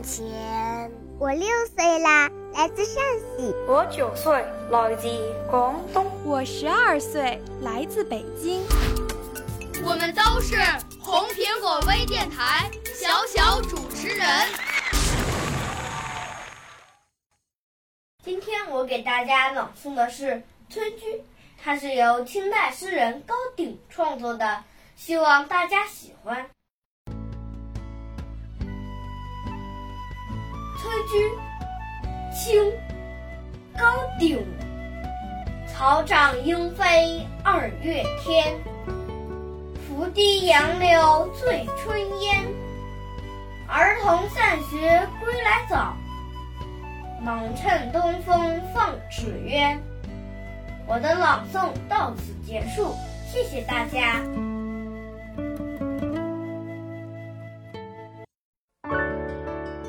从前。我六岁啦，来自陕西。我九岁，来自广东。我十二岁，来自北京。我们都是红苹果微电台小小主持人。今天我给大家朗诵的是《村居》，它是由清代诗人高鼎创作的，希望大家喜欢。《村居》清，高鼎。草长莺飞二月天。拂堤杨柳醉春烟，儿童散学归来早，忙趁东风放纸鸢。我的朗诵到此结束，谢谢大家。